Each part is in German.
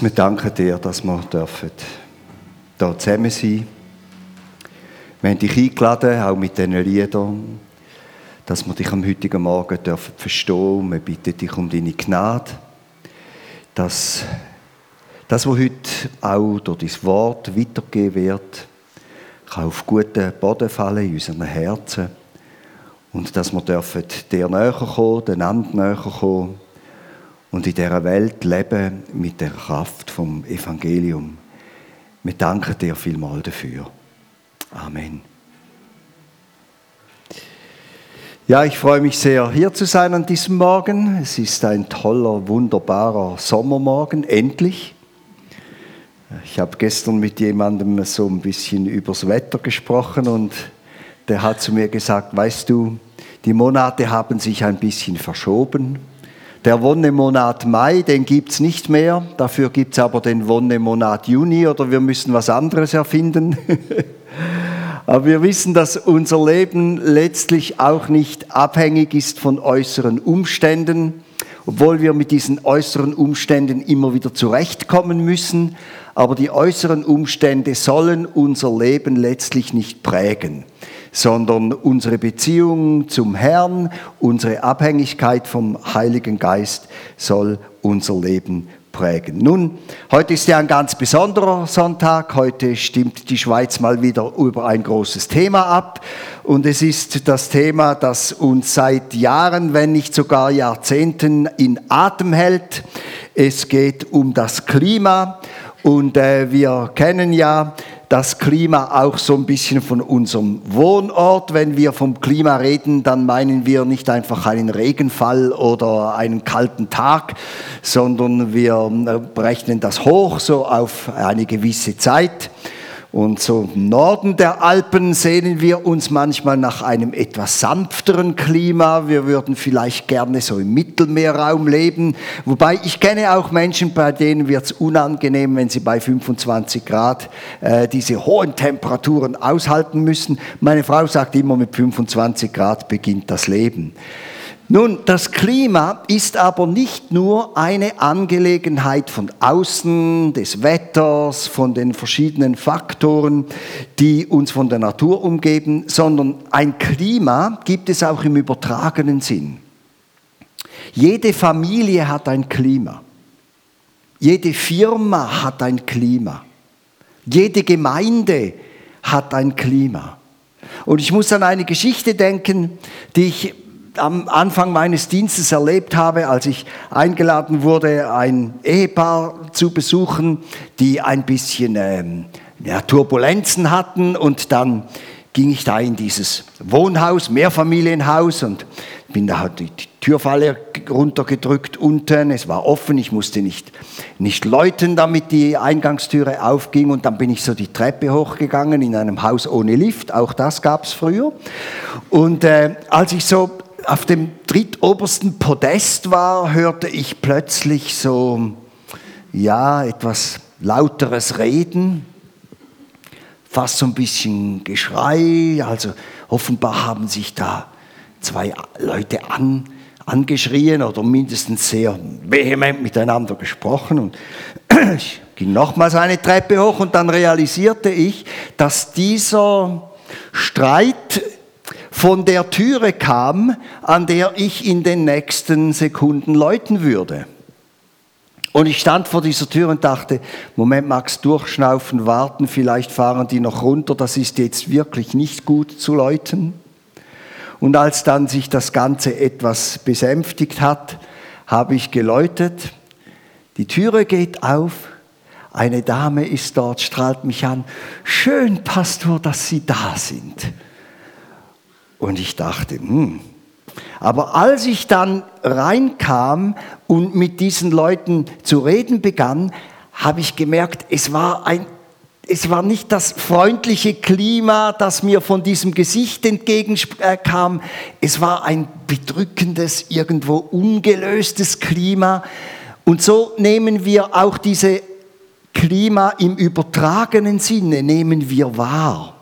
Wir danken dir, dass wir dürfen hier zusammen sein Wir haben dich eingeladen, auch mit diesen Liedern, dass wir dich am heutigen Morgen dürfen verstehen. Wir bitten dich um deine Gnade, dass das, was heute auch durch dein Wort weitergegeben wird, kann auf guten Boden fallen in unseren Herzen und dass wir dürfen dir näher kommen, den anderen näher kommen und in dieser Welt leben mit der Kraft vom Evangelium. Wir danken dir vielmal dafür. Amen. Ja, ich freue mich sehr, hier zu sein an diesem Morgen. Es ist ein toller, wunderbarer Sommermorgen, endlich. Ich habe gestern mit jemandem so ein bisschen übers Wetter gesprochen und der hat zu mir gesagt, weißt du, die Monate haben sich ein bisschen verschoben. Der Wonnemonat Mai, den gibt es nicht mehr. Dafür gibt es aber den Wonnemonat Juni oder wir müssen was anderes erfinden. aber wir wissen, dass unser Leben letztlich auch nicht abhängig ist von äußeren Umständen, obwohl wir mit diesen äußeren Umständen immer wieder zurechtkommen müssen. Aber die äußeren Umstände sollen unser Leben letztlich nicht prägen sondern unsere Beziehung zum Herrn, unsere Abhängigkeit vom Heiligen Geist soll unser Leben prägen. Nun, heute ist ja ein ganz besonderer Sonntag. Heute stimmt die Schweiz mal wieder über ein großes Thema ab. Und es ist das Thema, das uns seit Jahren, wenn nicht sogar Jahrzehnten in Atem hält. Es geht um das Klima. Und äh, wir kennen ja das Klima auch so ein bisschen von unserem Wohnort. Wenn wir vom Klima reden, dann meinen wir nicht einfach einen Regenfall oder einen kalten Tag, sondern wir äh, rechnen das hoch so auf eine gewisse Zeit. Und so im Norden der Alpen sehnen wir uns manchmal nach einem etwas sanfteren Klima. Wir würden vielleicht gerne so im Mittelmeerraum leben. Wobei ich kenne auch Menschen, bei denen wird es unangenehm, wenn sie bei 25 Grad äh, diese hohen Temperaturen aushalten müssen. Meine Frau sagt immer, mit 25 Grad beginnt das Leben. Nun, das Klima ist aber nicht nur eine Angelegenheit von außen, des Wetters, von den verschiedenen Faktoren, die uns von der Natur umgeben, sondern ein Klima gibt es auch im übertragenen Sinn. Jede Familie hat ein Klima. Jede Firma hat ein Klima. Jede Gemeinde hat ein Klima. Und ich muss an eine Geschichte denken, die ich am Anfang meines Dienstes erlebt habe, als ich eingeladen wurde, ein Ehepaar zu besuchen, die ein bisschen ähm, ja, Turbulenzen hatten. Und dann ging ich da in dieses Wohnhaus, Mehrfamilienhaus und bin da halt die Türfalle runtergedrückt unten, es war offen, ich musste nicht, nicht läuten, damit die Eingangstüre aufging. Und dann bin ich so die Treppe hochgegangen in einem Haus ohne Lift, auch das gab es früher. Und äh, als ich so auf dem drittobersten Podest war, hörte ich plötzlich so, ja, etwas lauteres Reden, fast so ein bisschen Geschrei. Also offenbar haben sich da zwei Leute an, angeschrien oder mindestens sehr vehement miteinander gesprochen. Und ich ging nochmals eine Treppe hoch und dann realisierte ich, dass dieser Streit von der Türe kam, an der ich in den nächsten Sekunden läuten würde. Und ich stand vor dieser Tür und dachte, Moment, Max, durchschnaufen, warten, vielleicht fahren die noch runter, das ist jetzt wirklich nicht gut zu läuten. Und als dann sich das Ganze etwas besänftigt hat, habe ich geläutet, die Türe geht auf, eine Dame ist dort, strahlt mich an, schön, Pastor, dass Sie da sind. Und ich dachte, hm. Aber als ich dann reinkam und mit diesen Leuten zu reden begann, habe ich gemerkt, es war ein es war nicht das freundliche Klima, das mir von diesem Gesicht entgegenkam. Es war ein bedrückendes, irgendwo ungelöstes Klima. Und so nehmen wir auch diese Klima im übertragenen Sinne, nehmen wir wahr.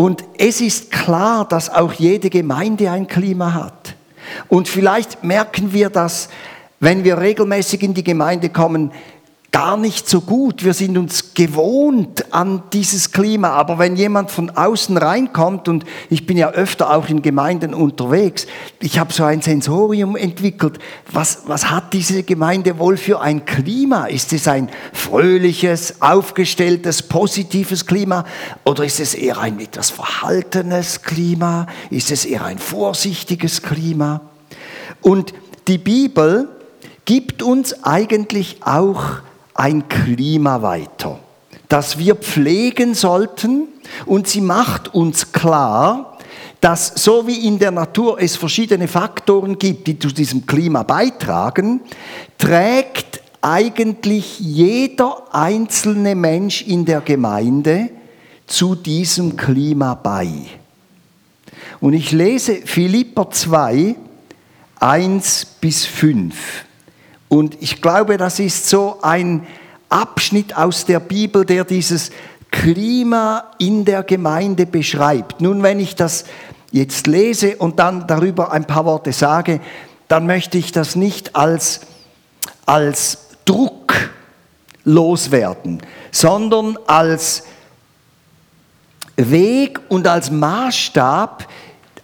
Und es ist klar, dass auch jede Gemeinde ein Klima hat. Und vielleicht merken wir das, wenn wir regelmäßig in die Gemeinde kommen, gar nicht so gut. Wir sind uns gewohnt an dieses Klima. Aber wenn jemand von außen reinkommt, und ich bin ja öfter auch in Gemeinden unterwegs, ich habe so ein Sensorium entwickelt. Was, was hat diese Gemeinde wohl für ein Klima? Ist es ein fröhliches, aufgestelltes, positives Klima? Oder ist es eher ein etwas verhaltenes Klima? Ist es eher ein vorsichtiges Klima? Und die Bibel gibt uns eigentlich auch ein Klima weiter, das wir pflegen sollten und sie macht uns klar, dass so wie in der Natur es verschiedene Faktoren gibt, die zu diesem Klima beitragen, trägt eigentlich jeder einzelne Mensch in der Gemeinde zu diesem Klima bei. Und ich lese Philipper 2, 1 bis 5. Und ich glaube, das ist so ein Abschnitt aus der Bibel, der dieses Klima in der Gemeinde beschreibt. Nun, wenn ich das jetzt lese und dann darüber ein paar Worte sage, dann möchte ich das nicht als, als Druck loswerden, sondern als Weg und als Maßstab,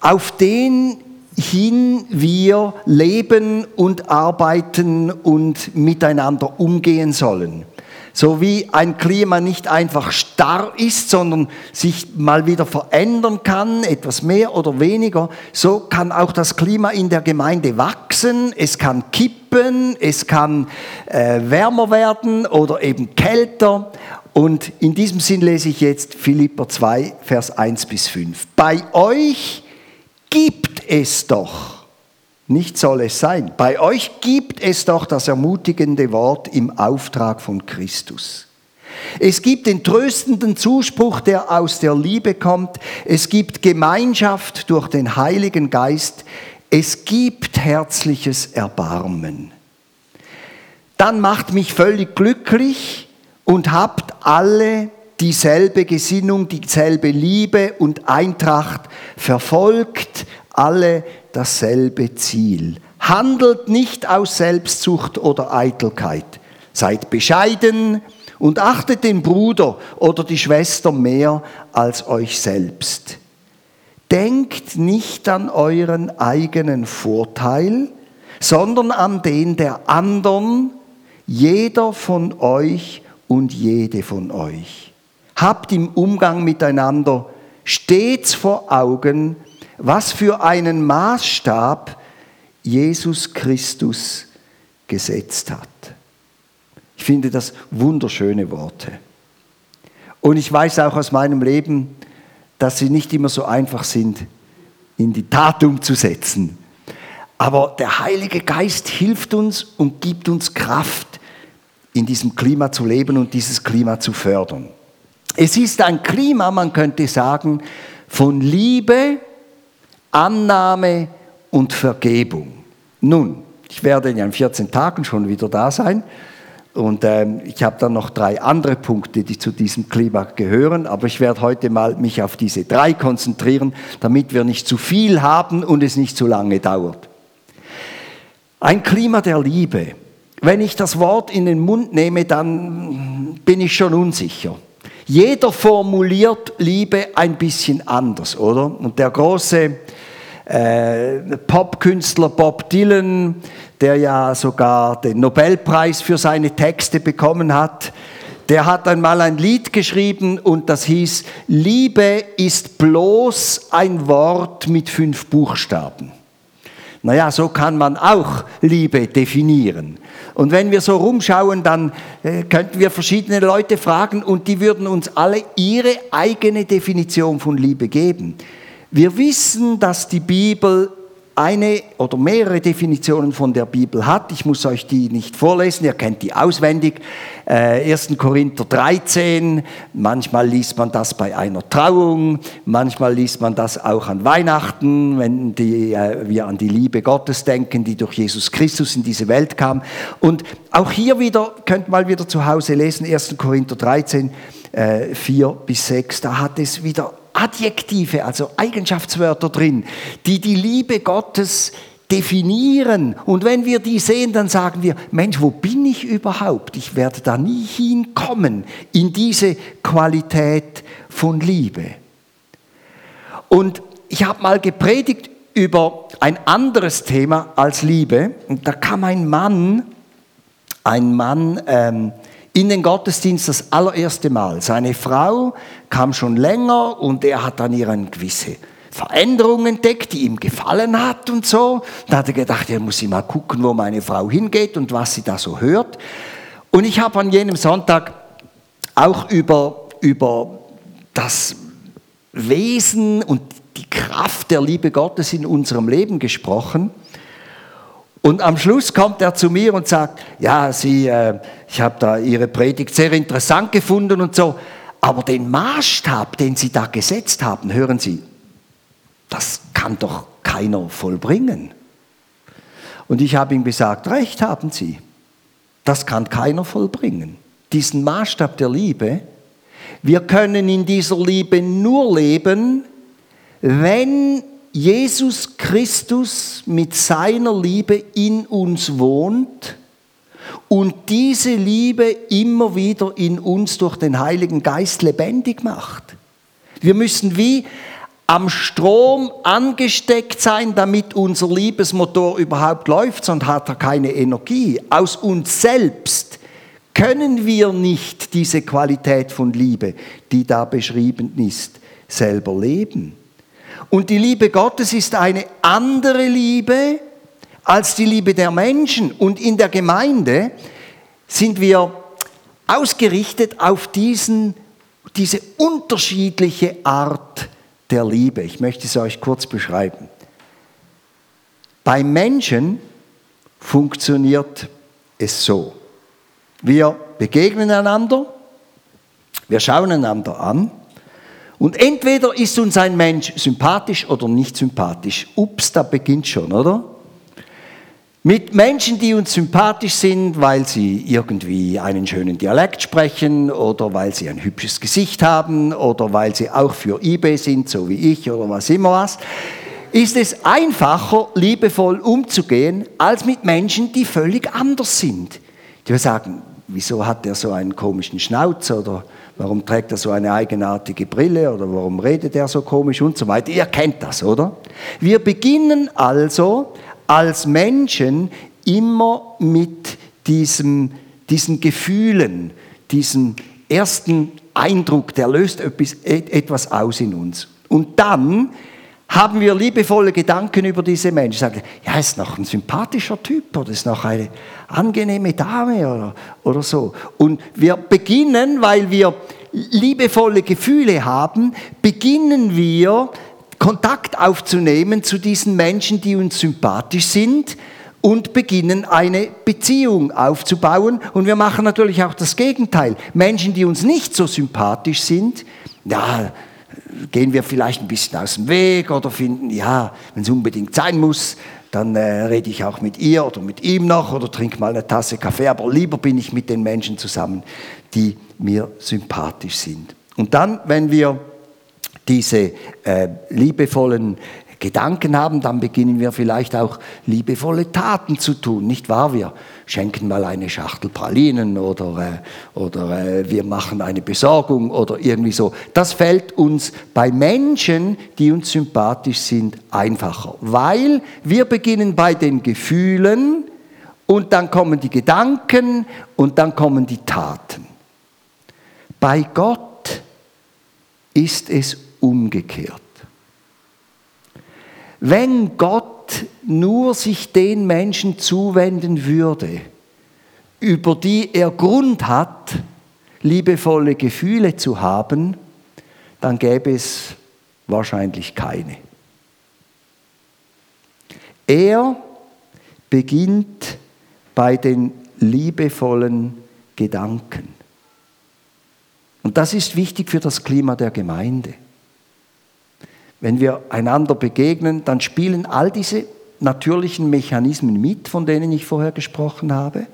auf den hin wir leben und arbeiten und miteinander umgehen sollen. So wie ein Klima nicht einfach starr ist, sondern sich mal wieder verändern kann, etwas mehr oder weniger, so kann auch das Klima in der Gemeinde wachsen, es kann kippen, es kann äh, wärmer werden oder eben kälter. Und in diesem Sinn lese ich jetzt Philipper 2, Vers 1 bis 5. Bei euch gibt es doch, nicht soll es sein, bei euch gibt es doch das ermutigende Wort im Auftrag von Christus. Es gibt den tröstenden Zuspruch, der aus der Liebe kommt. Es gibt Gemeinschaft durch den Heiligen Geist. Es gibt herzliches Erbarmen. Dann macht mich völlig glücklich und habt alle dieselbe Gesinnung, dieselbe Liebe und Eintracht, verfolgt alle dasselbe Ziel. Handelt nicht aus Selbstsucht oder Eitelkeit. Seid bescheiden und achtet den Bruder oder die Schwester mehr als euch selbst. Denkt nicht an euren eigenen Vorteil, sondern an den der anderen, jeder von euch und jede von euch. Habt im Umgang miteinander stets vor Augen, was für einen Maßstab Jesus Christus gesetzt hat. Ich finde das wunderschöne Worte. Und ich weiß auch aus meinem Leben, dass sie nicht immer so einfach sind, in die Tat umzusetzen. Aber der Heilige Geist hilft uns und gibt uns Kraft, in diesem Klima zu leben und dieses Klima zu fördern. Es ist ein Klima, man könnte sagen, von Liebe, Annahme und Vergebung. Nun, ich werde in 14 Tagen schon wieder da sein und ähm, ich habe dann noch drei andere Punkte, die zu diesem Klima gehören, aber ich werde heute mal mich auf diese drei konzentrieren, damit wir nicht zu viel haben und es nicht zu lange dauert. Ein Klima der Liebe. Wenn ich das Wort in den Mund nehme, dann bin ich schon unsicher. Jeder formuliert Liebe ein bisschen anders, oder? Und der große äh, Popkünstler Bob Dylan, der ja sogar den Nobelpreis für seine Texte bekommen hat, der hat einmal ein Lied geschrieben und das hieß, Liebe ist bloß ein Wort mit fünf Buchstaben. Naja, so kann man auch Liebe definieren. Und wenn wir so rumschauen, dann äh, könnten wir verschiedene Leute fragen und die würden uns alle ihre eigene Definition von Liebe geben. Wir wissen, dass die Bibel eine oder mehrere Definitionen von der Bibel hat. Ich muss euch die nicht vorlesen, ihr kennt die auswendig. Äh, 1. Korinther 13, manchmal liest man das bei einer Trauung, manchmal liest man das auch an Weihnachten, wenn die, äh, wir an die Liebe Gottes denken, die durch Jesus Christus in diese Welt kam. Und auch hier wieder, könnt mal wieder zu Hause lesen, 1. Korinther 13, äh, 4 bis 6, da hat es wieder Adjektive, also Eigenschaftswörter drin, die die Liebe Gottes definieren. Und wenn wir die sehen, dann sagen wir, Mensch, wo bin ich überhaupt? Ich werde da nie hinkommen in diese Qualität von Liebe. Und ich habe mal gepredigt über ein anderes Thema als Liebe. Und da kam ein Mann, ein Mann ähm, in den Gottesdienst das allererste Mal. Seine Frau kam schon länger und er hat dann ihren gewisse Veränderung entdeckt, die ihm gefallen hat und so. Da hat er gedacht, er muss ich mal gucken, wo meine Frau hingeht und was sie da so hört. Und ich habe an jenem Sonntag auch über, über das Wesen und die Kraft der Liebe Gottes in unserem Leben gesprochen. Und am Schluss kommt er zu mir und sagt, ja, Sie, äh, ich habe da Ihre Predigt sehr interessant gefunden und so, aber den Maßstab, den Sie da gesetzt haben, hören Sie, das kann doch keiner vollbringen. Und ich habe ihm gesagt, recht haben Sie, das kann keiner vollbringen. Diesen Maßstab der Liebe, wir können in dieser Liebe nur leben, wenn Jesus Christus mit seiner Liebe in uns wohnt und diese Liebe immer wieder in uns durch den Heiligen Geist lebendig macht. Wir müssen wie am Strom angesteckt sein, damit unser Liebesmotor überhaupt läuft, sonst hat er keine Energie. Aus uns selbst können wir nicht diese Qualität von Liebe, die da beschrieben ist, selber leben. Und die Liebe Gottes ist eine andere Liebe als die Liebe der Menschen. Und in der Gemeinde sind wir ausgerichtet auf diesen, diese unterschiedliche Art der Liebe. Ich möchte es euch kurz beschreiben. Bei Menschen funktioniert es so. Wir begegnen einander, wir schauen einander an und entweder ist uns ein Mensch sympathisch oder nicht sympathisch. Ups, da beginnt schon, oder? Mit Menschen, die uns sympathisch sind, weil sie irgendwie einen schönen Dialekt sprechen oder weil sie ein hübsches Gesicht haben oder weil sie auch für eBay sind, so wie ich oder was immer was, ist es einfacher, liebevoll umzugehen, als mit Menschen, die völlig anders sind. Die sagen, wieso hat der so einen komischen Schnauz oder warum trägt er so eine eigenartige Brille oder warum redet er so komisch und so weiter. Ihr kennt das, oder? Wir beginnen also als Menschen immer mit diesem, diesen Gefühlen, diesem ersten Eindruck, der löst etwas aus in uns. Und dann haben wir liebevolle Gedanken über diese Menschen. Sagen, ja, ist noch ein sympathischer Typ oder ist noch eine angenehme Dame oder, oder so. Und wir beginnen, weil wir liebevolle Gefühle haben, beginnen wir Kontakt aufzunehmen zu diesen Menschen, die uns sympathisch sind und beginnen eine Beziehung aufzubauen. Und wir machen natürlich auch das Gegenteil. Menschen, die uns nicht so sympathisch sind, ja, gehen wir vielleicht ein bisschen aus dem Weg oder finden, ja, wenn es unbedingt sein muss, dann äh, rede ich auch mit ihr oder mit ihm noch oder trinke mal eine Tasse Kaffee, aber lieber bin ich mit den Menschen zusammen, die mir sympathisch sind. Und dann, wenn wir diese äh, liebevollen Gedanken haben, dann beginnen wir vielleicht auch liebevolle Taten zu tun, nicht wahr? Wir schenken mal eine Schachtel Pralinen oder, äh, oder äh, wir machen eine Besorgung oder irgendwie so. Das fällt uns bei Menschen, die uns sympathisch sind, einfacher, weil wir beginnen bei den Gefühlen und dann kommen die Gedanken und dann kommen die Taten. Bei Gott ist es umgekehrt. Wenn Gott nur sich den Menschen zuwenden würde, über die er Grund hat, liebevolle Gefühle zu haben, dann gäbe es wahrscheinlich keine. Er beginnt bei den liebevollen Gedanken. Und das ist wichtig für das Klima der Gemeinde. Wenn wir einander begegnen, dann spielen all diese natürlichen Mechanismen mit, von denen ich vorher gesprochen habe.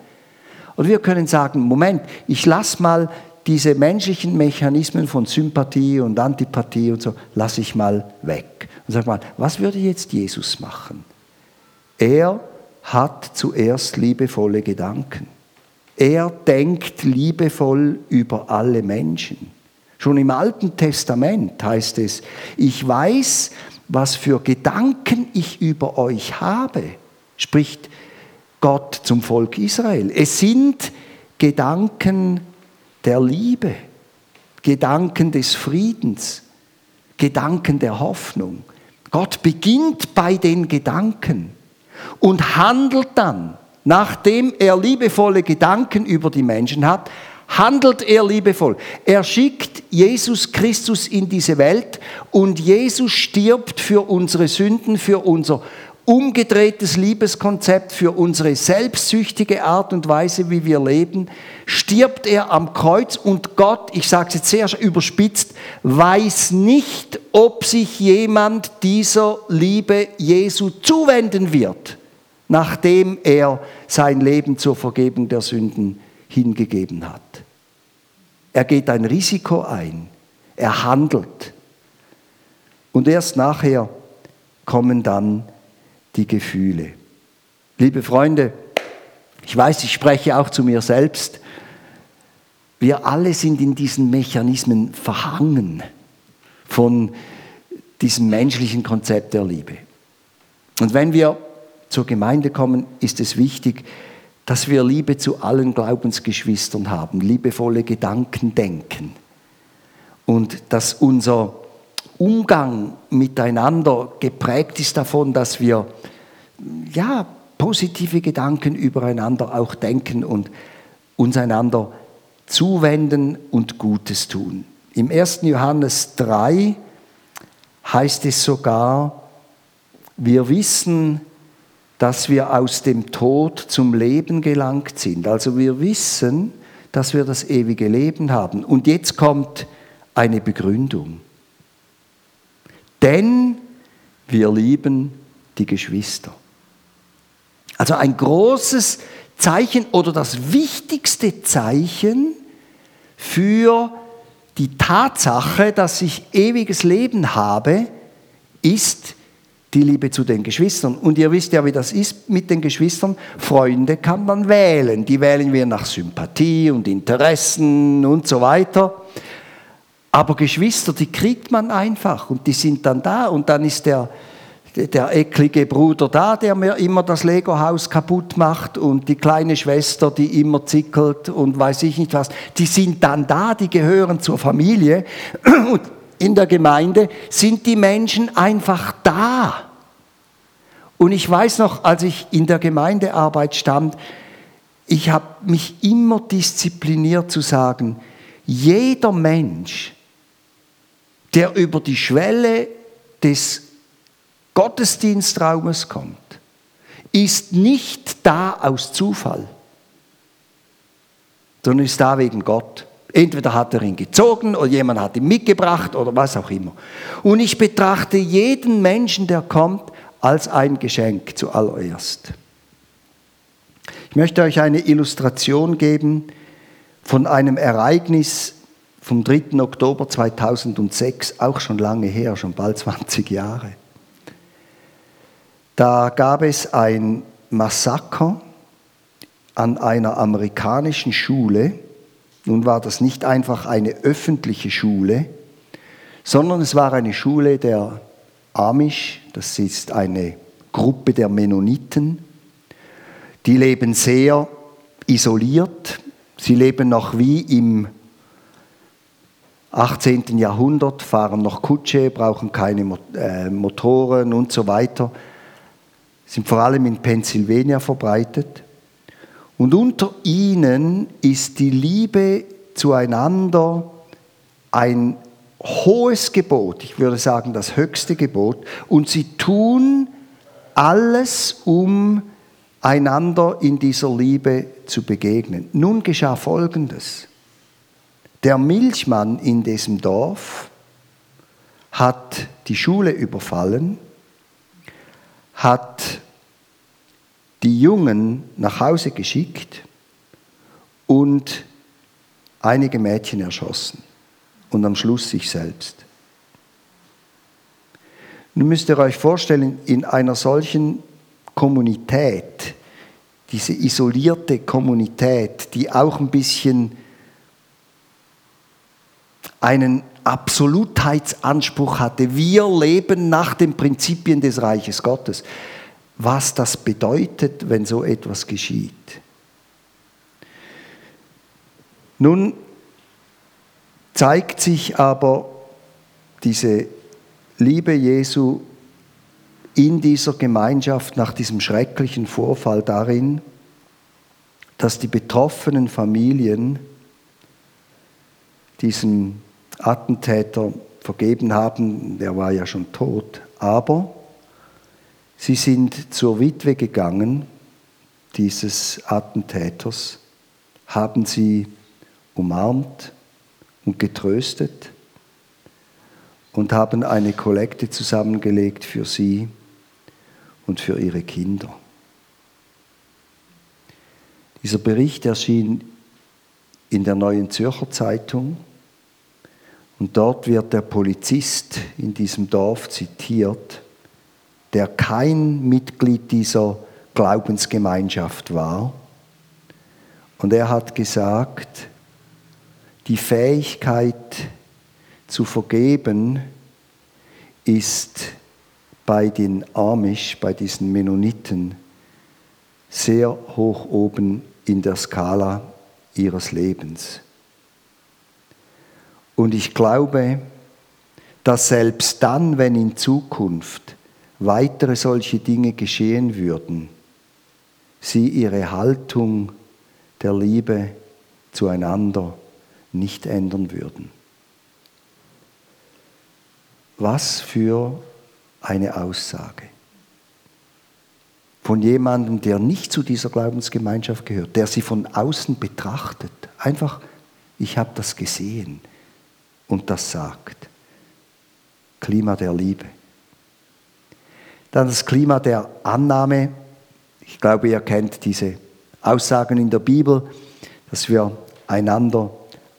Und wir können sagen, Moment, ich lasse mal diese menschlichen Mechanismen von Sympathie und Antipathie und so, lasse ich mal weg. Und sag mal, was würde jetzt Jesus machen? Er hat zuerst liebevolle Gedanken. Er denkt liebevoll über alle Menschen. Schon im Alten Testament heißt es, ich weiß, was für Gedanken ich über euch habe, spricht Gott zum Volk Israel. Es sind Gedanken der Liebe, Gedanken des Friedens, Gedanken der Hoffnung. Gott beginnt bei den Gedanken und handelt dann, nachdem er liebevolle Gedanken über die Menschen hat, handelt er liebevoll. Er schickt Jesus Christus in diese Welt und Jesus stirbt für unsere Sünden, für unser umgedrehtes Liebeskonzept, für unsere selbstsüchtige Art und Weise, wie wir leben, stirbt er am Kreuz und Gott, ich sage es jetzt sehr überspitzt, weiß nicht, ob sich jemand dieser Liebe Jesu zuwenden wird, nachdem er sein Leben zur Vergebung der Sünden hingegeben hat. Er geht ein Risiko ein, er handelt. Und erst nachher kommen dann die Gefühle. Liebe Freunde, ich weiß, ich spreche auch zu mir selbst. Wir alle sind in diesen Mechanismen verhangen von diesem menschlichen Konzept der Liebe. Und wenn wir zur Gemeinde kommen, ist es wichtig, dass wir Liebe zu allen Glaubensgeschwistern haben, liebevolle Gedanken denken und dass unser Umgang miteinander geprägt ist davon, dass wir ja, positive Gedanken übereinander auch denken und uns einander zuwenden und Gutes tun. Im 1. Johannes 3 heißt es sogar, wir wissen, dass wir aus dem Tod zum Leben gelangt sind. Also wir wissen, dass wir das ewige Leben haben. Und jetzt kommt eine Begründung. Denn wir lieben die Geschwister. Also ein großes Zeichen oder das wichtigste Zeichen für die Tatsache, dass ich ewiges Leben habe, ist die Liebe zu den Geschwistern. Und ihr wisst ja, wie das ist mit den Geschwistern. Freunde kann man wählen. Die wählen wir nach Sympathie und Interessen und so weiter. Aber Geschwister, die kriegt man einfach und die sind dann da und dann ist der, der eklige Bruder da, der mir immer das Lego-Haus kaputt macht und die kleine Schwester, die immer zickelt und weiß ich nicht was. Die sind dann da, die gehören zur Familie und in der Gemeinde sind die Menschen einfach da. Und ich weiß noch, als ich in der Gemeindearbeit stand, ich habe mich immer diszipliniert zu sagen, jeder Mensch, der über die Schwelle des Gottesdienstraumes kommt, ist nicht da aus Zufall, sondern ist da wegen Gott. Entweder hat er ihn gezogen oder jemand hat ihn mitgebracht oder was auch immer. Und ich betrachte jeden Menschen, der kommt, als ein Geschenk zuallererst. Ich möchte euch eine Illustration geben von einem Ereignis vom 3. Oktober 2006, auch schon lange her, schon bald 20 Jahre. Da gab es ein Massaker an einer amerikanischen Schule. Nun war das nicht einfach eine öffentliche Schule, sondern es war eine Schule der Amish, das ist eine Gruppe der Mennoniten. Die leben sehr isoliert, sie leben noch wie im 18. Jahrhundert, fahren noch Kutsche, brauchen keine äh, Motoren und so weiter sind vor allem in Pennsylvania verbreitet. Und unter ihnen ist die Liebe zueinander ein hohes Gebot, ich würde sagen das höchste Gebot. Und sie tun alles, um einander in dieser Liebe zu begegnen. Nun geschah Folgendes. Der Milchmann in diesem Dorf hat die Schule überfallen, hat die Jungen nach Hause geschickt und einige Mädchen erschossen und am Schluss sich selbst. Nun müsst ihr euch vorstellen, in einer solchen Kommunität, diese isolierte Kommunität, die auch ein bisschen einen Absolutheitsanspruch hatte. Wir leben nach den Prinzipien des Reiches Gottes. Was das bedeutet, wenn so etwas geschieht. Nun zeigt sich aber diese Liebe Jesu in dieser Gemeinschaft nach diesem schrecklichen Vorfall darin, dass die betroffenen Familien diesem Attentäter vergeben haben, der war ja schon tot, aber sie sind zur Witwe gegangen, dieses Attentäters, haben sie umarmt und getröstet und haben eine Kollekte zusammengelegt für sie und für ihre Kinder. Dieser Bericht erschien in der Neuen Zürcher Zeitung und dort wird der Polizist in diesem Dorf zitiert, der kein Mitglied dieser Glaubensgemeinschaft war. Und er hat gesagt, die Fähigkeit zu vergeben ist bei den Amish, bei diesen Mennoniten, sehr hoch oben in der Skala ihres Lebens. Und ich glaube, dass selbst dann, wenn in Zukunft weitere solche Dinge geschehen würden, sie ihre Haltung der Liebe zueinander nicht ändern würden. Was für eine Aussage. Von jemandem, der nicht zu dieser Glaubensgemeinschaft gehört, der sie von außen betrachtet. Einfach, ich habe das gesehen und das sagt. Klima der Liebe. Dann das Klima der Annahme. Ich glaube, ihr kennt diese Aussagen in der Bibel, dass wir einander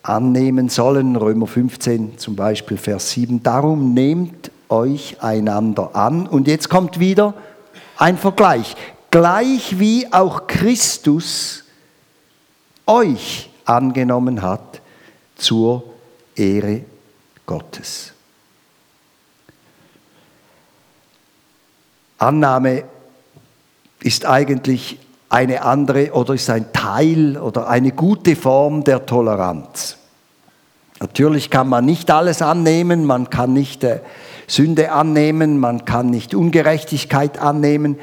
annehmen sollen. Römer 15 zum Beispiel, Vers 7. Darum nehmt euch einander an. Und jetzt kommt wieder ein Vergleich. Gleich wie auch Christus euch angenommen hat zur Ehre Gottes. Annahme ist eigentlich eine andere oder ist ein Teil oder eine gute Form der Toleranz. Natürlich kann man nicht alles annehmen, man kann nicht äh, Sünde annehmen, man kann nicht Ungerechtigkeit annehmen,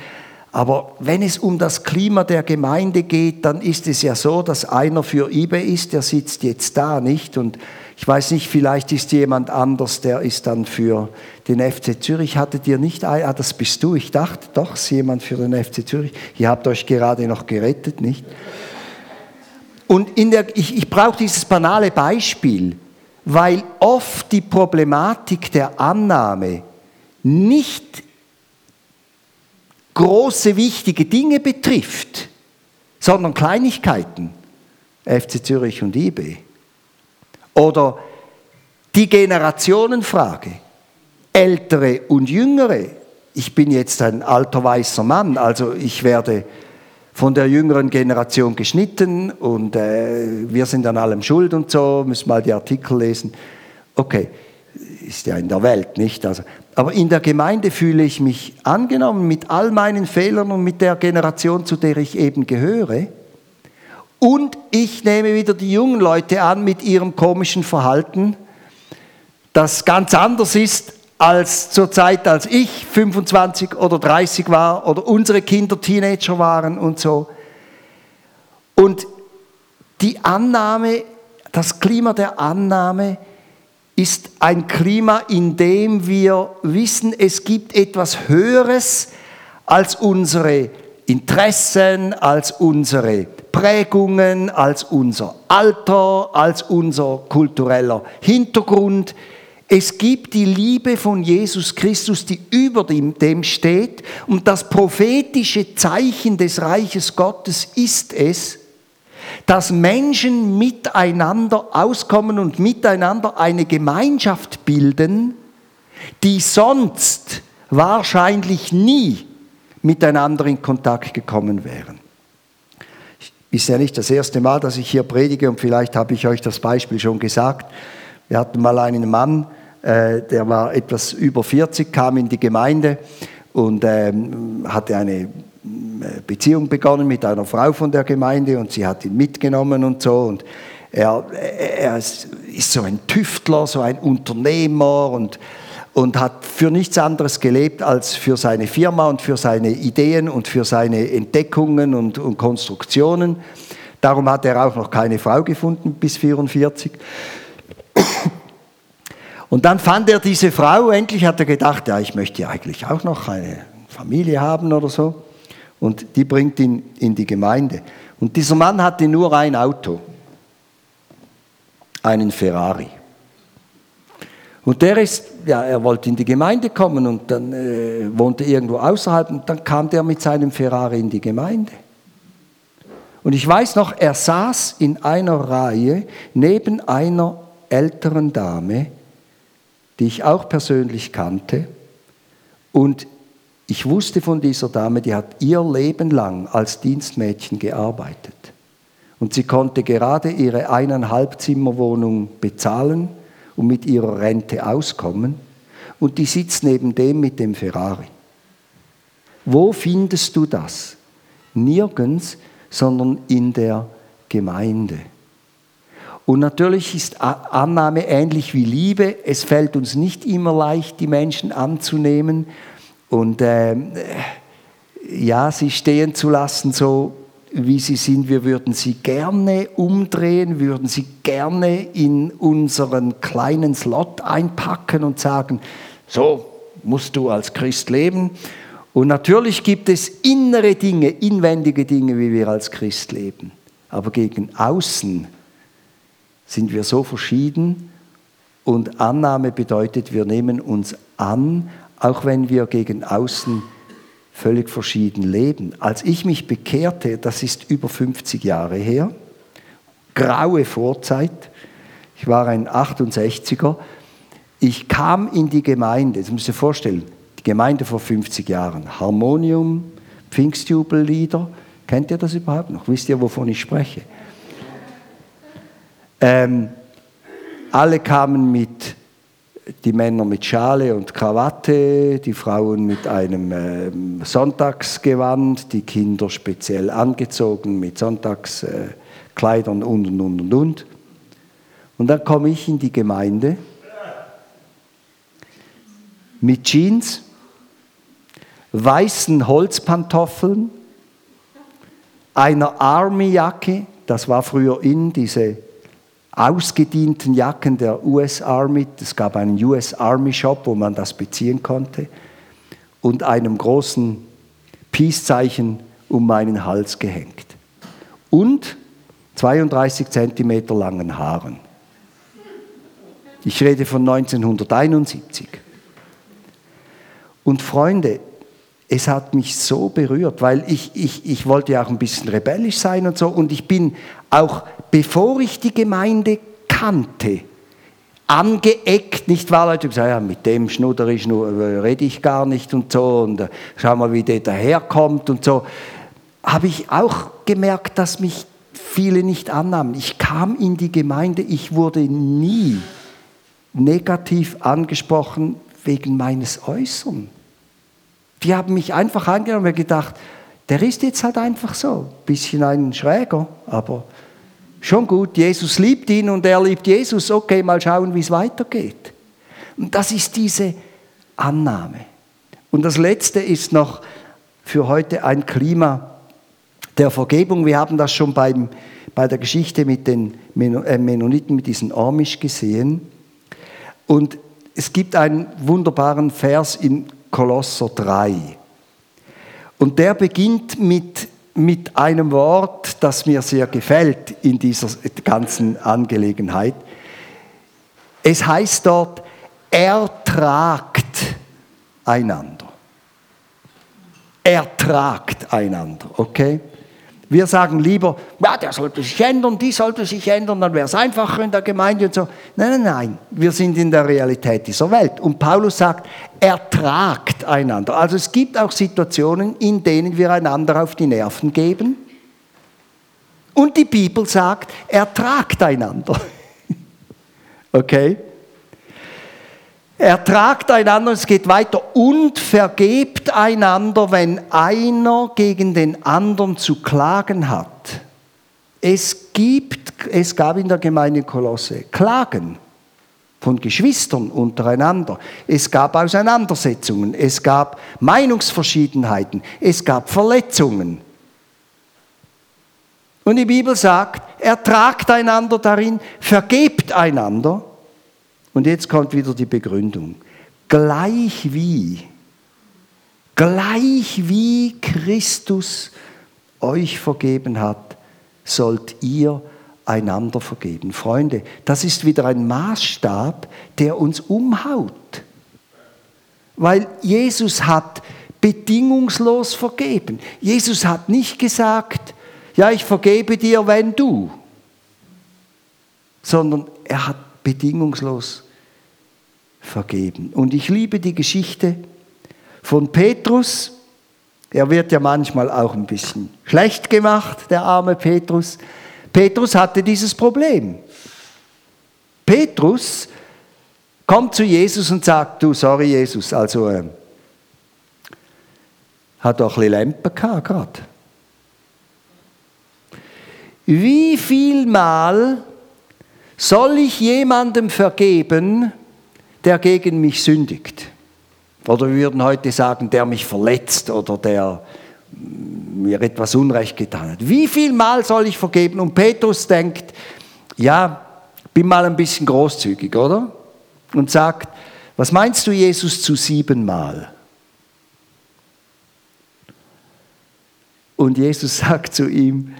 aber wenn es um das Klima der Gemeinde geht, dann ist es ja so, dass einer für eBay ist, der sitzt jetzt da nicht und ich weiß nicht, vielleicht ist jemand anders, der ist dann für den FC Zürich. Hattet ihr nicht, ah, das bist du. Ich dachte, doch, ist jemand für den FC Zürich. Ihr habt euch gerade noch gerettet, nicht? Und in der, ich, ich brauche dieses banale Beispiel, weil oft die Problematik der Annahme nicht große, wichtige Dinge betrifft, sondern Kleinigkeiten. FC Zürich und IB. Oder die Generationenfrage, ältere und jüngere. Ich bin jetzt ein alter weißer Mann, also ich werde von der jüngeren Generation geschnitten und äh, wir sind an allem schuld und so, müssen mal die Artikel lesen. Okay, ist ja in der Welt, nicht? Also, aber in der Gemeinde fühle ich mich angenommen mit all meinen Fehlern und mit der Generation, zu der ich eben gehöre. Und ich nehme wieder die jungen Leute an mit ihrem komischen Verhalten, das ganz anders ist als zur Zeit, als ich 25 oder 30 war oder unsere Kinder Teenager waren und so. Und die Annahme, das Klima der Annahme ist ein Klima, in dem wir wissen, es gibt etwas Höheres als unsere Interessen, als unsere Prägungen, als unser Alter, als unser kultureller Hintergrund. Es gibt die Liebe von Jesus Christus, die über dem steht. Und das prophetische Zeichen des Reiches Gottes ist es, dass Menschen miteinander auskommen und miteinander eine Gemeinschaft bilden, die sonst wahrscheinlich nie miteinander in Kontakt gekommen wären. Ist ja nicht das erste Mal, dass ich hier predige und vielleicht habe ich euch das Beispiel schon gesagt. Wir hatten mal einen Mann, äh, der war etwas über 40, kam in die Gemeinde und ähm, hatte eine äh, Beziehung begonnen mit einer Frau von der Gemeinde und sie hat ihn mitgenommen und so. Und er, er ist so ein Tüftler, so ein Unternehmer und, und hat für nichts anderes gelebt als für seine Firma und für seine Ideen und für seine Entdeckungen und, und Konstruktionen. Darum hat er auch noch keine Frau gefunden bis 44. Und dann fand er diese Frau, endlich hat er gedacht, ja, ich möchte eigentlich auch noch eine Familie haben oder so. Und die bringt ihn in die Gemeinde. Und dieser Mann hatte nur ein Auto, einen Ferrari. Und der ist, ja, er wollte in die Gemeinde kommen und dann äh, wohnte irgendwo außerhalb und dann kam der mit seinem Ferrari in die Gemeinde. Und ich weiß noch, er saß in einer Reihe neben einer älteren Dame, die ich auch persönlich kannte. Und ich wusste von dieser Dame, die hat ihr Leben lang als Dienstmädchen gearbeitet. Und sie konnte gerade ihre eineinhalb Zimmerwohnung bezahlen und mit ihrer Rente auskommen. Und die sitzt neben dem mit dem Ferrari. Wo findest du das? Nirgends, sondern in der Gemeinde. Und natürlich ist Annahme ähnlich wie Liebe. Es fällt uns nicht immer leicht, die Menschen anzunehmen und äh, ja, sie stehen zu lassen, so wie sie sind. Wir würden sie gerne umdrehen, würden sie gerne in unseren kleinen Slot einpacken und sagen, so musst du als Christ leben. Und natürlich gibt es innere Dinge, inwendige Dinge, wie wir als Christ leben. Aber gegen außen sind wir so verschieden und Annahme bedeutet, wir nehmen uns an, auch wenn wir gegen außen völlig verschieden leben. Als ich mich bekehrte, das ist über 50 Jahre her, graue Vorzeit, ich war ein 68er, ich kam in die Gemeinde, das müsst ihr vorstellen, die Gemeinde vor 50 Jahren, Harmonium, Pfingstjubellieder, kennt ihr das überhaupt noch? Wisst ihr, wovon ich spreche? Ähm, alle kamen mit, die Männer mit Schale und Krawatte, die Frauen mit einem ähm, Sonntagsgewand, die Kinder speziell angezogen mit Sonntagskleidern und und und und und. Und dann komme ich in die Gemeinde mit Jeans, weißen Holzpantoffeln, einer Army-Jacke, das war früher in, diese ausgedienten Jacken der US Army. Es gab einen US Army Shop, wo man das beziehen konnte. Und einem großen Peace-Zeichen um meinen Hals gehängt. Und 32 Zentimeter langen Haaren. Ich rede von 1971. Und Freunde, es hat mich so berührt, weil ich, ich, ich wollte ja auch ein bisschen rebellisch sein und so. Und ich bin auch, bevor ich die Gemeinde kannte, angeeckt, nicht wahr? Leute gesagt, ja, mit dem Schnudder ich nur, äh, rede ich gar nicht und so. Und äh, schau mal, wie der daherkommt und so. Habe ich auch gemerkt, dass mich viele nicht annahmen. Ich kam in die Gemeinde, ich wurde nie negativ angesprochen wegen meines Äußeren. Die haben mich einfach angenommen und gedacht, der ist jetzt halt einfach so. Bisschen ein Schräger, aber schon gut. Jesus liebt ihn und er liebt Jesus. Okay, mal schauen, wie es weitergeht. Und das ist diese Annahme. Und das Letzte ist noch für heute ein Klima der Vergebung. Wir haben das schon beim, bei der Geschichte mit den äh, Mennoniten, mit diesen Amish gesehen. Und es gibt einen wunderbaren Vers in Kolosser 3. Und der beginnt mit, mit einem Wort, das mir sehr gefällt in dieser ganzen Angelegenheit. Es heißt dort, ertragt einander. Ertragt einander, okay? Wir sagen lieber, ja, der sollte sich ändern, die sollte sich ändern, dann wäre es einfacher in der Gemeinde und so. Nein, nein, nein, wir sind in der Realität dieser Welt. Und Paulus sagt, ertragt einander. Also es gibt auch Situationen, in denen wir einander auf die Nerven geben. Und die Bibel sagt, ertragt einander. okay? Ertragt einander, es geht weiter, und vergebt einander, wenn einer gegen den anderen zu klagen hat. Es, gibt, es gab in der Gemeinde Kolosse Klagen von Geschwistern untereinander. Es gab Auseinandersetzungen, es gab Meinungsverschiedenheiten, es gab Verletzungen. Und die Bibel sagt, ertragt einander darin, vergebt einander und jetzt kommt wieder die Begründung. Gleich wie, gleich wie Christus euch vergeben hat, sollt ihr einander vergeben. Freunde, das ist wieder ein Maßstab, der uns umhaut. Weil Jesus hat bedingungslos vergeben. Jesus hat nicht gesagt, ja, ich vergebe dir, wenn du, sondern er hat bedingungslos vergeben. Und ich liebe die Geschichte von Petrus. Er wird ja manchmal auch ein bisschen schlecht gemacht, der arme Petrus. Petrus hatte dieses Problem. Petrus kommt zu Jesus und sagt, du, sorry Jesus, also äh, hat auch ein bisschen gehabt gerade. Wie viel Mal soll ich jemandem vergeben, der gegen mich sündigt? Oder wir würden heute sagen, der mich verletzt oder der mir etwas Unrecht getan hat. Wie viel Mal soll ich vergeben? Und Petrus denkt, ja, bin mal ein bisschen großzügig, oder? Und sagt, was meinst du, Jesus, zu siebenmal? Und Jesus sagt zu ihm,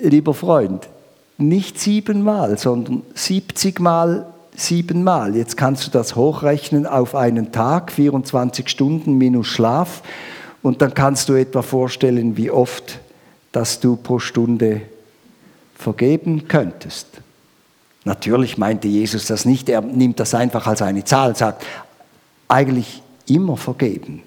lieber Freund, nicht siebenmal, sondern 70 Mal siebenmal. Jetzt kannst du das hochrechnen auf einen Tag, 24 Stunden minus Schlaf. Und dann kannst du etwa vorstellen, wie oft, dass du pro Stunde vergeben könntest. Natürlich meinte Jesus das nicht, er nimmt das einfach als eine Zahl, sagt eigentlich immer vergeben.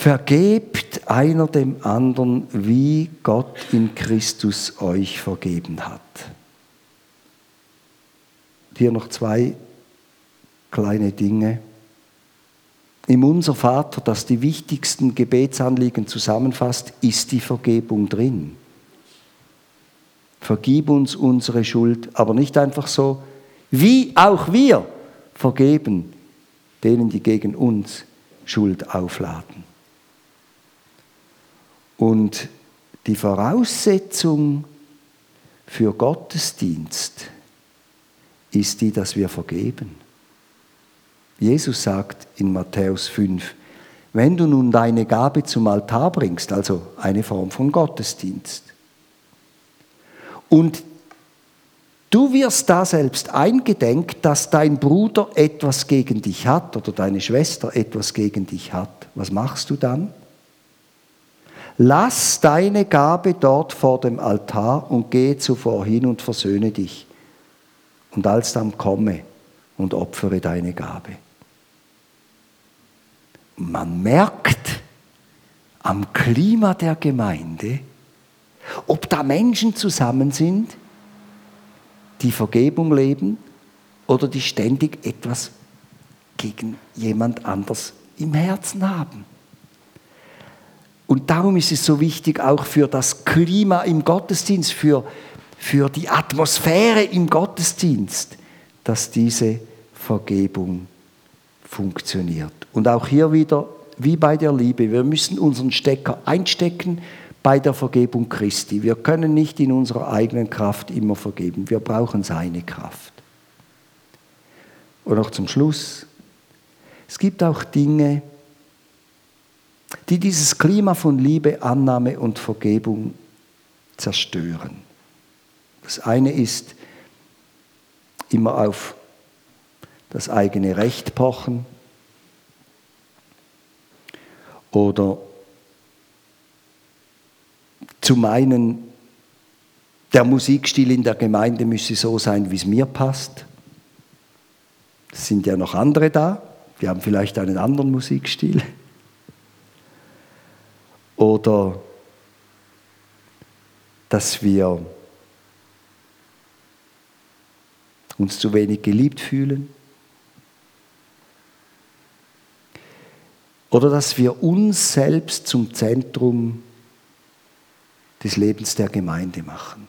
Vergebt einer dem anderen, wie Gott in Christus euch vergeben hat. Hier noch zwei kleine Dinge. Im Unser Vater, das die wichtigsten Gebetsanliegen zusammenfasst, ist die Vergebung drin. Vergib uns unsere Schuld, aber nicht einfach so, wie auch wir vergeben denen, die gegen uns Schuld aufladen. Und die Voraussetzung für Gottesdienst ist die, dass wir vergeben. Jesus sagt in Matthäus 5, wenn du nun deine Gabe zum Altar bringst, also eine Form von Gottesdienst, und du wirst da selbst eingedenk, dass dein Bruder etwas gegen dich hat oder deine Schwester etwas gegen dich hat, was machst du dann? Lass deine Gabe dort vor dem Altar und gehe zuvor hin und versöhne dich. Und alsdann komme und opfere deine Gabe. Man merkt am Klima der Gemeinde, ob da Menschen zusammen sind, die Vergebung leben oder die ständig etwas gegen jemand anders im Herzen haben. Und darum ist es so wichtig, auch für das Klima im Gottesdienst, für, für die Atmosphäre im Gottesdienst, dass diese Vergebung funktioniert. Und auch hier wieder, wie bei der Liebe, wir müssen unseren Stecker einstecken bei der Vergebung Christi. Wir können nicht in unserer eigenen Kraft immer vergeben. Wir brauchen seine Kraft. Und noch zum Schluss. Es gibt auch Dinge, die dieses Klima von Liebe, Annahme und Vergebung zerstören. Das eine ist immer auf das eigene Recht pochen oder zu meinen, der Musikstil in der Gemeinde müsse so sein, wie es mir passt. Es sind ja noch andere da, die haben vielleicht einen anderen Musikstil. Oder dass wir uns zu wenig geliebt fühlen. Oder dass wir uns selbst zum Zentrum des Lebens der Gemeinde machen.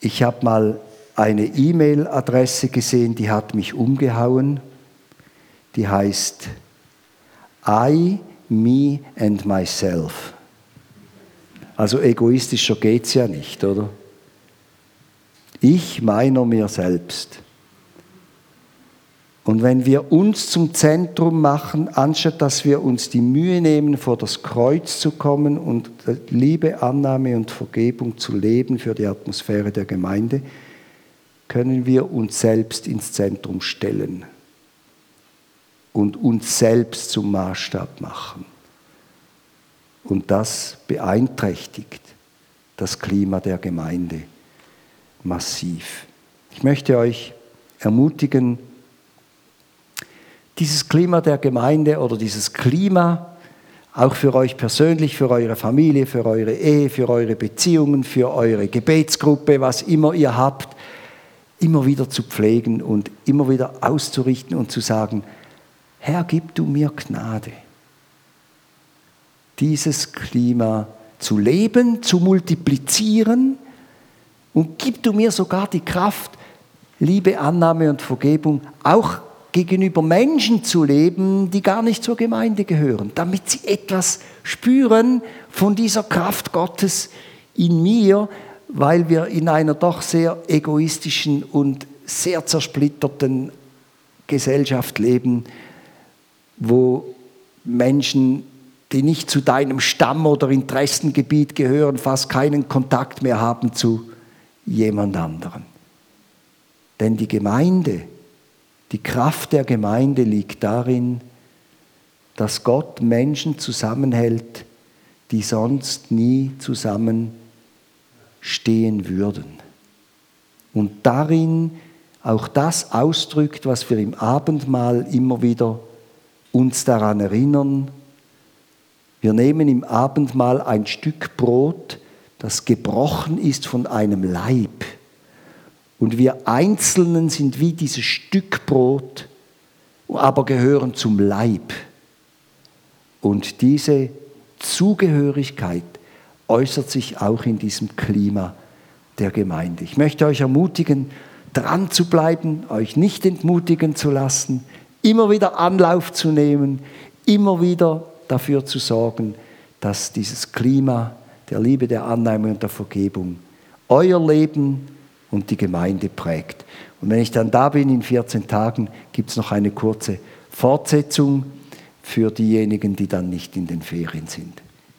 Ich habe mal eine E-Mail-Adresse gesehen, die hat mich umgehauen. Die heißt I, me and myself. Also egoistischer geht es ja nicht, oder? Ich, meiner, mir selbst. Und wenn wir uns zum Zentrum machen, anstatt dass wir uns die Mühe nehmen, vor das Kreuz zu kommen und Liebe, Annahme und Vergebung zu leben für die Atmosphäre der Gemeinde, können wir uns selbst ins Zentrum stellen und uns selbst zum Maßstab machen. Und das beeinträchtigt das Klima der Gemeinde massiv. Ich möchte euch ermutigen, dieses Klima der Gemeinde oder dieses Klima auch für euch persönlich, für eure Familie, für eure Ehe, für eure Beziehungen, für eure Gebetsgruppe, was immer ihr habt, immer wieder zu pflegen und immer wieder auszurichten und zu sagen, Herr, gib du mir Gnade, dieses Klima zu leben, zu multiplizieren und gib du mir sogar die Kraft, Liebe, Annahme und Vergebung auch gegenüber Menschen zu leben, die gar nicht zur Gemeinde gehören, damit sie etwas spüren von dieser Kraft Gottes in mir, weil wir in einer doch sehr egoistischen und sehr zersplitterten Gesellschaft leben, wo Menschen, die nicht zu deinem Stamm oder Interessengebiet gehören, fast keinen Kontakt mehr haben zu jemand anderem. Denn die Gemeinde, die Kraft der Gemeinde liegt darin, dass Gott Menschen zusammenhält, die sonst nie zusammenstehen würden. Und darin auch das ausdrückt, was wir im Abendmahl immer wieder uns daran erinnern. Wir nehmen im Abendmahl ein Stück Brot, das gebrochen ist von einem Leib und wir Einzelnen sind wie dieses Stück Brot, aber gehören zum Leib. Und diese Zugehörigkeit äußert sich auch in diesem Klima der Gemeinde. Ich möchte euch ermutigen, dran zu bleiben, euch nicht entmutigen zu lassen, immer wieder Anlauf zu nehmen, immer wieder dafür zu sorgen, dass dieses Klima der Liebe, der Annahme und der Vergebung euer Leben und die Gemeinde prägt. Und wenn ich dann da bin in 14 Tagen, gibt es noch eine kurze Fortsetzung für diejenigen, die dann nicht in den Ferien sind.